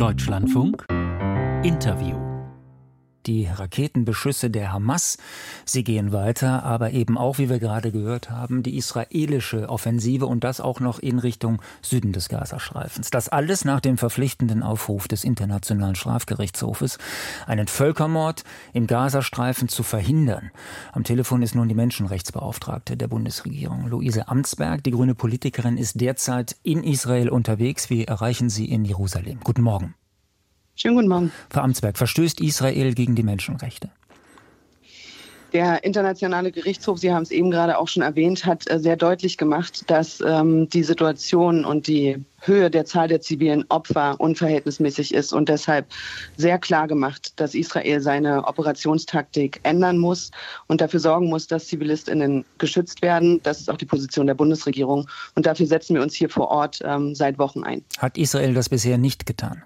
Deutschlandfunk. Interview die Raketenbeschüsse der Hamas, sie gehen weiter, aber eben auch, wie wir gerade gehört haben, die israelische Offensive und das auch noch in Richtung Süden des Gazastreifens. Das alles nach dem verpflichtenden Aufruf des Internationalen Strafgerichtshofes, einen Völkermord im Gazastreifen zu verhindern. Am Telefon ist nun die Menschenrechtsbeauftragte der Bundesregierung, Luise Amtsberg. Die grüne Politikerin ist derzeit in Israel unterwegs. Wir erreichen sie in Jerusalem. Guten Morgen. Schönen guten Morgen. Frau Amtsberg, verstößt Israel gegen die Menschenrechte? Der Internationale Gerichtshof, Sie haben es eben gerade auch schon erwähnt, hat äh, sehr deutlich gemacht, dass ähm, die Situation und die Höhe der Zahl der zivilen Opfer unverhältnismäßig ist und deshalb sehr klar gemacht, dass Israel seine Operationstaktik ändern muss und dafür sorgen muss, dass Zivilistinnen geschützt werden. Das ist auch die Position der Bundesregierung und dafür setzen wir uns hier vor Ort ähm, seit Wochen ein. Hat Israel das bisher nicht getan?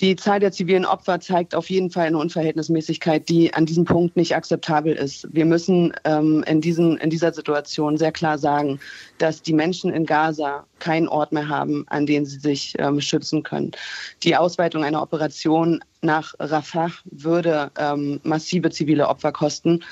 Die Zahl der zivilen Opfer zeigt auf jeden Fall eine Unverhältnismäßigkeit, die an diesem Punkt nicht akzeptabel ist. Wir müssen ähm, in, diesen, in dieser Situation sehr klar sagen, dass die Menschen in Gaza keinen Ort mehr haben, an dem sie sich ähm, schützen können. Die Ausweitung einer Operation nach Rafah würde ähm, massive zivile Opfer kosten.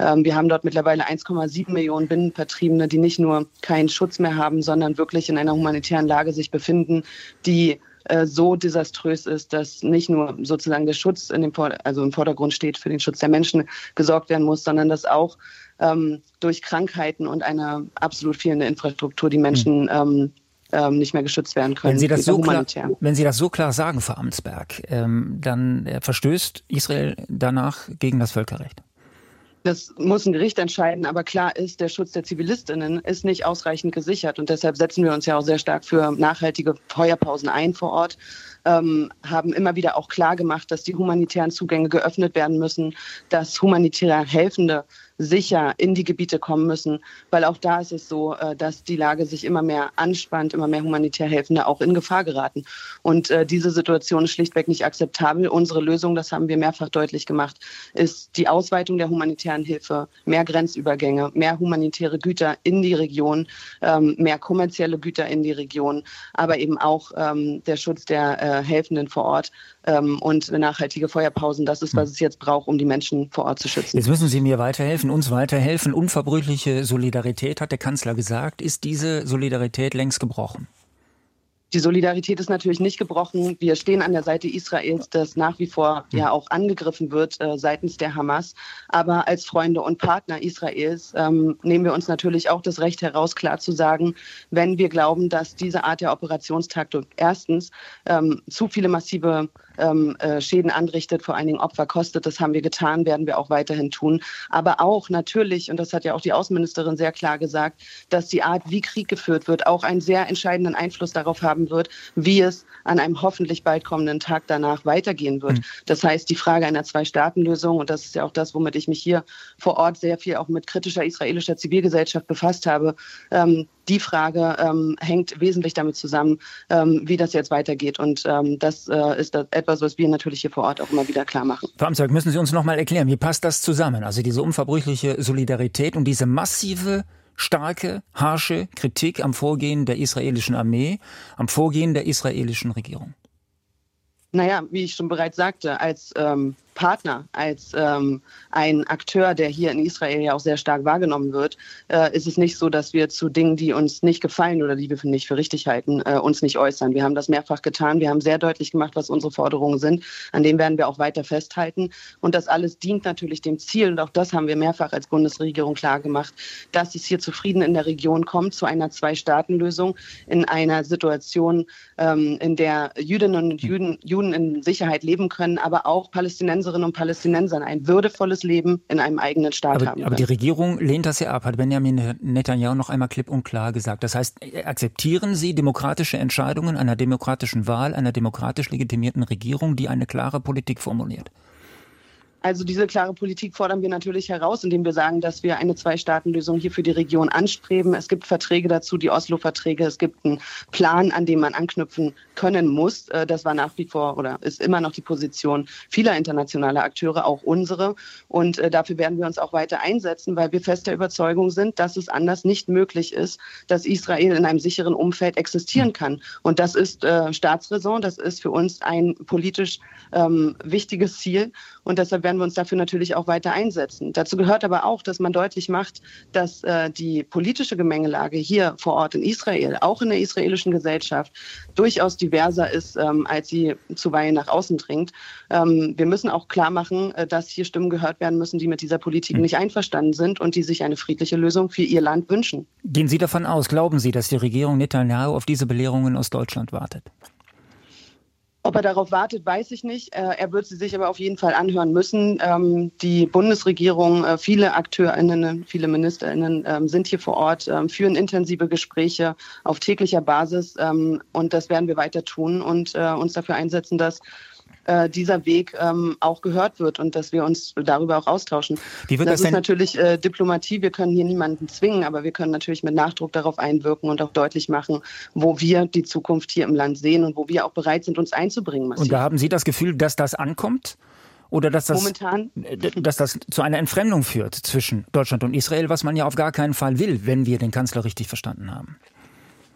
Ähm, wir haben dort mittlerweile 1,7 Millionen Binnenvertriebene, die nicht nur keinen Schutz mehr haben, sondern wirklich in einer humanitären Lage sich befinden, die äh, so desaströs ist, dass nicht nur sozusagen der Schutz in dem, also im Vordergrund steht für den Schutz der Menschen gesorgt werden muss, sondern dass auch ähm, durch Krankheiten und eine absolut fehlende Infrastruktur die Menschen ähm, ähm, nicht mehr geschützt werden können. Wenn Sie das, so klar, wenn Sie das so klar sagen, Frau Amtsberg, ähm, dann äh, verstößt Israel danach gegen das Völkerrecht. Das muss ein Gericht entscheiden, aber klar ist, der Schutz der Zivilistinnen ist nicht ausreichend gesichert. Und deshalb setzen wir uns ja auch sehr stark für nachhaltige Feuerpausen ein vor Ort ähm, haben immer wieder auch klar gemacht, dass die humanitären Zugänge geöffnet werden müssen, dass humanitäre Helfende sicher in die Gebiete kommen müssen, weil auch da ist es so, äh, dass die Lage sich immer mehr anspannt, immer mehr humanitär Helfende auch in Gefahr geraten. Und äh, diese Situation ist schlichtweg nicht akzeptabel. Unsere Lösung, das haben wir mehrfach deutlich gemacht, ist die Ausweitung der humanitären Hilfe, mehr Grenzübergänge, mehr humanitäre Güter in die Region, ähm, mehr kommerzielle Güter in die Region, aber eben auch ähm, der Schutz der äh, Helfenden vor Ort ähm, und nachhaltige Feuerpausen. Das ist, was es jetzt braucht, um die Menschen vor Ort zu schützen. Jetzt müssen Sie mir weiterhelfen, uns weiterhelfen. Unverbrüchliche Solidarität, hat der Kanzler gesagt. Ist diese Solidarität längst gebrochen? Die Solidarität ist natürlich nicht gebrochen. Wir stehen an der Seite Israels, das nach wie vor ja auch angegriffen wird äh, seitens der Hamas. Aber als Freunde und Partner Israels ähm, nehmen wir uns natürlich auch das Recht heraus, klar zu sagen, wenn wir glauben, dass diese Art der Operationstaktik erstens ähm, zu viele massive ähm, äh, Schäden anrichtet, vor allen Dingen Opfer kostet. Das haben wir getan, werden wir auch weiterhin tun. Aber auch natürlich, und das hat ja auch die Außenministerin sehr klar gesagt, dass die Art, wie Krieg geführt wird, auch einen sehr entscheidenden Einfluss darauf haben wird, wie es an einem hoffentlich bald kommenden Tag danach weitergehen wird. Mhm. Das heißt, die Frage einer Zwei-Staaten-Lösung, und das ist ja auch das, womit ich mich hier vor Ort sehr viel auch mit kritischer israelischer Zivilgesellschaft befasst habe, ähm, die Frage ähm, hängt wesentlich damit zusammen, ähm, wie das jetzt weitergeht. Und ähm, das äh, ist das etwas, was wir natürlich hier vor Ort auch immer wieder klar machen. Frau Amtsberg, müssen Sie uns noch mal erklären, wie passt das zusammen? Also diese unverbrüchliche Solidarität und diese massive starke, harsche Kritik am Vorgehen der israelischen Armee, am Vorgehen der israelischen Regierung? Naja, wie ich schon bereits sagte, als ähm, Partner, als ähm, ein Akteur, der hier in Israel ja auch sehr stark wahrgenommen wird, äh, ist es nicht so, dass wir zu Dingen, die uns nicht gefallen oder die wir nicht für richtig halten, äh, uns nicht äußern. Wir haben das mehrfach getan. Wir haben sehr deutlich gemacht, was unsere Forderungen sind. An denen werden wir auch weiter festhalten. Und das alles dient natürlich dem Ziel, und auch das haben wir mehrfach als Bundesregierung klar gemacht, dass es hier zu Frieden in der Region kommt, zu einer Zwei-Staaten-Lösung, in einer Situation, ähm, in der Jüdinnen und Juden, Juden in Sicherheit leben können, aber auch Palästinenser Palästinenserinnen und Palästinensern ein würdevolles Leben in einem eigenen Staat aber, haben können. Aber die Regierung lehnt das ja ab, hat Benjamin Netanyahu noch einmal klipp und klar gesagt. Das heißt, akzeptieren Sie demokratische Entscheidungen einer demokratischen Wahl, einer demokratisch legitimierten Regierung, die eine klare Politik formuliert? Also diese klare Politik fordern wir natürlich heraus, indem wir sagen, dass wir eine Zwei-Staaten-Lösung hier für die Region anstreben. Es gibt Verträge dazu, die Oslo-Verträge. Es gibt einen Plan, an dem man anknüpfen können muss. Äh, das war nach wie vor oder ist immer noch die Position vieler internationaler Akteure, auch unsere. Und äh, dafür werden wir uns auch weiter einsetzen, weil wir fest der Überzeugung sind, dass es anders nicht möglich ist, dass Israel in einem sicheren Umfeld existieren kann. Und das ist äh, Staatsräson, das ist für uns ein politisch ähm, wichtiges Ziel. Und deshalb werden werden wir uns dafür natürlich auch weiter einsetzen. Dazu gehört aber auch, dass man deutlich macht, dass äh, die politische Gemengelage hier vor Ort in Israel, auch in der israelischen Gesellschaft, durchaus diverser ist, ähm, als sie zuweilen nach außen dringt. Ähm, wir müssen auch klar machen, äh, dass hier Stimmen gehört werden müssen, die mit dieser Politik hm. nicht einverstanden sind und die sich eine friedliche Lösung für ihr Land wünschen. Gehen Sie davon aus, glauben Sie, dass die Regierung Netanyahu auf diese Belehrungen aus Deutschland wartet? Ob er darauf wartet, weiß ich nicht. Äh, er wird sie sich aber auf jeden Fall anhören müssen. Ähm, die Bundesregierung, äh, viele AkteurInnen, viele MinisterInnen ähm, sind hier vor Ort, ähm, führen intensive Gespräche auf täglicher Basis. Und das werden wir weiter tun und äh, uns dafür einsetzen, dass äh, dieser Weg ähm, auch gehört wird und dass wir uns darüber auch austauschen. Wie wird das, das ist natürlich äh, Diplomatie. Wir können hier niemanden zwingen, aber wir können natürlich mit Nachdruck darauf einwirken und auch deutlich machen, wo wir die Zukunft hier im Land sehen und wo wir auch bereit sind, uns einzubringen. Massiv. Und da haben Sie das Gefühl, dass das ankommt? Oder dass das, Momentan? dass das zu einer Entfremdung führt zwischen Deutschland und Israel, was man ja auf gar keinen Fall will, wenn wir den Kanzler richtig verstanden haben.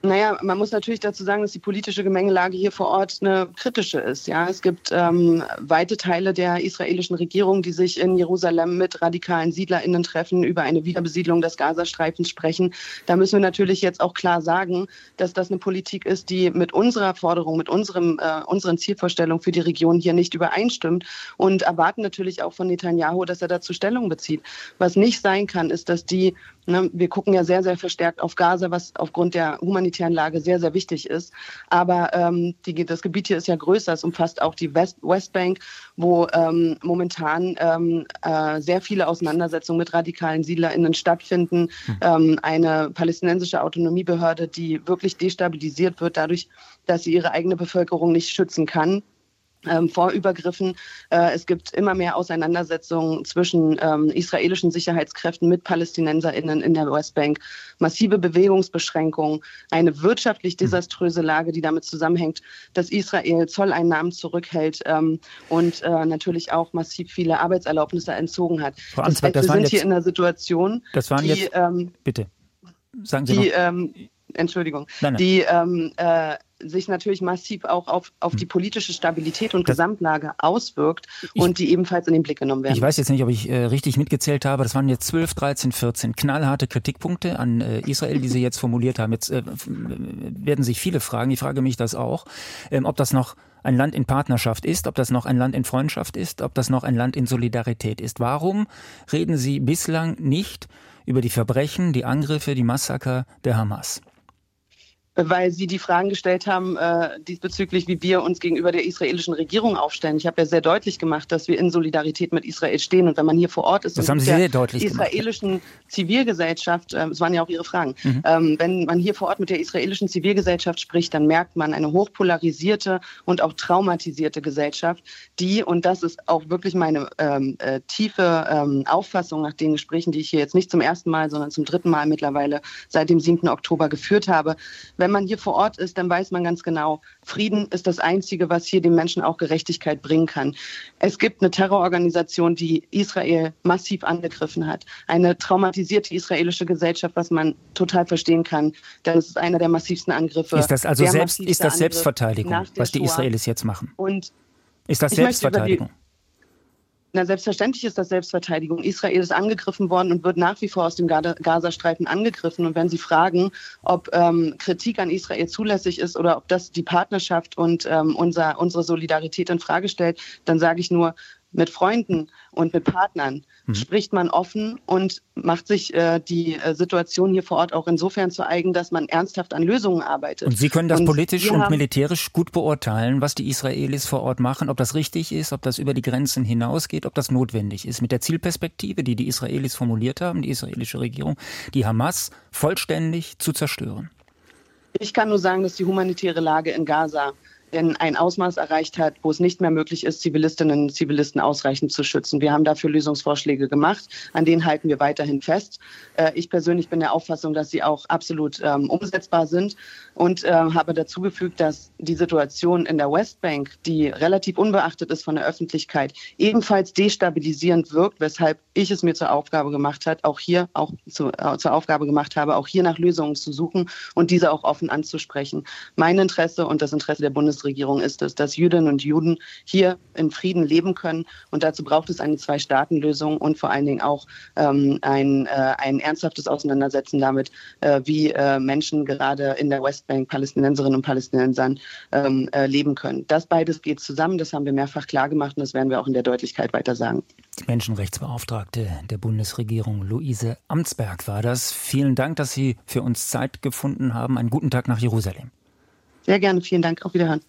Naja, man muss natürlich dazu sagen, dass die politische Gemengelage hier vor Ort eine kritische ist. Ja, es gibt ähm, weite Teile der israelischen Regierung, die sich in Jerusalem mit radikalen SiedlerInnen treffen, über eine Wiederbesiedlung des Gazastreifens sprechen. Da müssen wir natürlich jetzt auch klar sagen, dass das eine Politik ist, die mit unserer Forderung, mit unserem, äh, unseren Zielvorstellungen für die Region hier nicht übereinstimmt und erwarten natürlich auch von Netanyahu, dass er dazu Stellung bezieht. Was nicht sein kann, ist, dass die Ne, wir gucken ja sehr, sehr verstärkt auf Gaza, was aufgrund der humanitären Lage sehr, sehr wichtig ist. Aber ähm, die, das Gebiet hier ist ja größer. Es umfasst auch die West, Westbank, wo ähm, momentan ähm, äh, sehr viele Auseinandersetzungen mit radikalen SiedlerInnen stattfinden. Hm. Ähm, eine palästinensische Autonomiebehörde, die wirklich destabilisiert wird dadurch, dass sie ihre eigene Bevölkerung nicht schützen kann ähm, vor Übergriffen. Äh, es gibt immer mehr Auseinandersetzungen zwischen ähm, israelischen Sicherheitskräften mit PalästinenserInnen in der Westbank, massive Bewegungsbeschränkungen, eine wirtschaftlich hm. desaströse Lage, die damit zusammenhängt, dass Israel Zolleinnahmen zurückhält ähm, und äh, natürlich auch massiv viele Arbeitserlaubnisse entzogen hat. Frau das heißt, wir sind jetzt, hier in einer Situation, das waren die, jetzt, ähm, bitte, sagen Sie die, ähm, Entschuldigung, nein, nein. die ähm, äh, sich natürlich massiv auch auf, auf die hm. politische Stabilität und das, Gesamtlage auswirkt ich, und die ebenfalls in den Blick genommen werden. Ich weiß jetzt nicht, ob ich äh, richtig mitgezählt habe. Das waren jetzt 12, 13, 14 knallharte Kritikpunkte an äh, Israel, die Sie jetzt formuliert haben. Jetzt äh, werden sich viele fragen, ich frage mich das auch, ähm, ob das noch ein Land in Partnerschaft ist, ob das noch ein Land in Freundschaft ist, ob das noch ein Land in Solidarität ist. Warum reden Sie bislang nicht über die Verbrechen, die Angriffe, die Massaker der Hamas? Weil Sie die Fragen gestellt haben äh, diesbezüglich, wie wir uns gegenüber der israelischen Regierung aufstellen. Ich habe ja sehr deutlich gemacht, dass wir in Solidarität mit Israel stehen. Und wenn man hier vor Ort ist, das haben Sie sehr deutlich israelischen gemacht. Zivilgesellschaft, äh, es waren ja auch Ihre Fragen, mhm. ähm, wenn man hier vor Ort mit der israelischen Zivilgesellschaft spricht, dann merkt man eine hochpolarisierte und auch traumatisierte Gesellschaft, die, und das ist auch wirklich meine ähm, äh, tiefe ähm, Auffassung nach den Gesprächen, die ich hier jetzt nicht zum ersten Mal, sondern zum dritten Mal mittlerweile seit dem 7. Oktober geführt habe, wenn wenn man hier vor Ort ist, dann weiß man ganz genau, Frieden ist das Einzige, was hier den Menschen auch Gerechtigkeit bringen kann. Es gibt eine Terrororganisation, die Israel massiv angegriffen hat. Eine traumatisierte israelische Gesellschaft, was man total verstehen kann. Denn es ist einer der massivsten Angriffe. Ist das also selbst, ist das Selbstverteidigung, was die Israelis jetzt machen? Und ist das Selbstverteidigung? Na, selbstverständlich ist das Selbstverteidigung. Israel ist angegriffen worden und wird nach wie vor aus dem Gazastreifen angegriffen. Und wenn Sie fragen, ob ähm, Kritik an Israel zulässig ist oder ob das die Partnerschaft und ähm, unser, unsere Solidarität in Frage stellt, dann sage ich nur, mit Freunden und mit Partnern mhm. spricht man offen und macht sich äh, die äh, Situation hier vor Ort auch insofern zu eigen, dass man ernsthaft an Lösungen arbeitet. Und Sie können das und politisch und militärisch gut beurteilen, was die Israelis vor Ort machen, ob das richtig ist, ob das über die Grenzen hinausgeht, ob das notwendig ist. Mit der Zielperspektive, die die Israelis formuliert haben, die israelische Regierung, die Hamas vollständig zu zerstören. Ich kann nur sagen, dass die humanitäre Lage in Gaza in ein Ausmaß erreicht hat, wo es nicht mehr möglich ist, Zivilistinnen und Zivilisten ausreichend zu schützen. Wir haben dafür Lösungsvorschläge gemacht, an denen halten wir weiterhin fest. Äh, ich persönlich bin der Auffassung, dass sie auch absolut ähm, umsetzbar sind und äh, habe dazu gefügt, dass die Situation in der Westbank, die relativ unbeachtet ist von der Öffentlichkeit, ebenfalls destabilisierend wirkt, weshalb ich es mir zur Aufgabe gemacht hat, auch hier auch zu, äh, zur Aufgabe gemacht habe, auch hier nach Lösungen zu suchen und diese auch offen anzusprechen. Mein Interesse und das Interesse der Bundes Bundesregierung ist es, dass Jüdinnen und Juden hier in Frieden leben können. Und dazu braucht es eine Zwei-Staaten-Lösung und vor allen Dingen auch ähm, ein, äh, ein ernsthaftes Auseinandersetzen damit, äh, wie äh, Menschen gerade in der Westbank, Palästinenserinnen und Palästinensern, ähm, äh, leben können. Das beides geht zusammen. Das haben wir mehrfach klargemacht und das werden wir auch in der Deutlichkeit weiter sagen. Die Menschenrechtsbeauftragte der Bundesregierung, Luise Amtsberg, war das. Vielen Dank, dass Sie für uns Zeit gefunden haben. Einen guten Tag nach Jerusalem. Sehr gerne. Vielen Dank. Auf Wiederhören.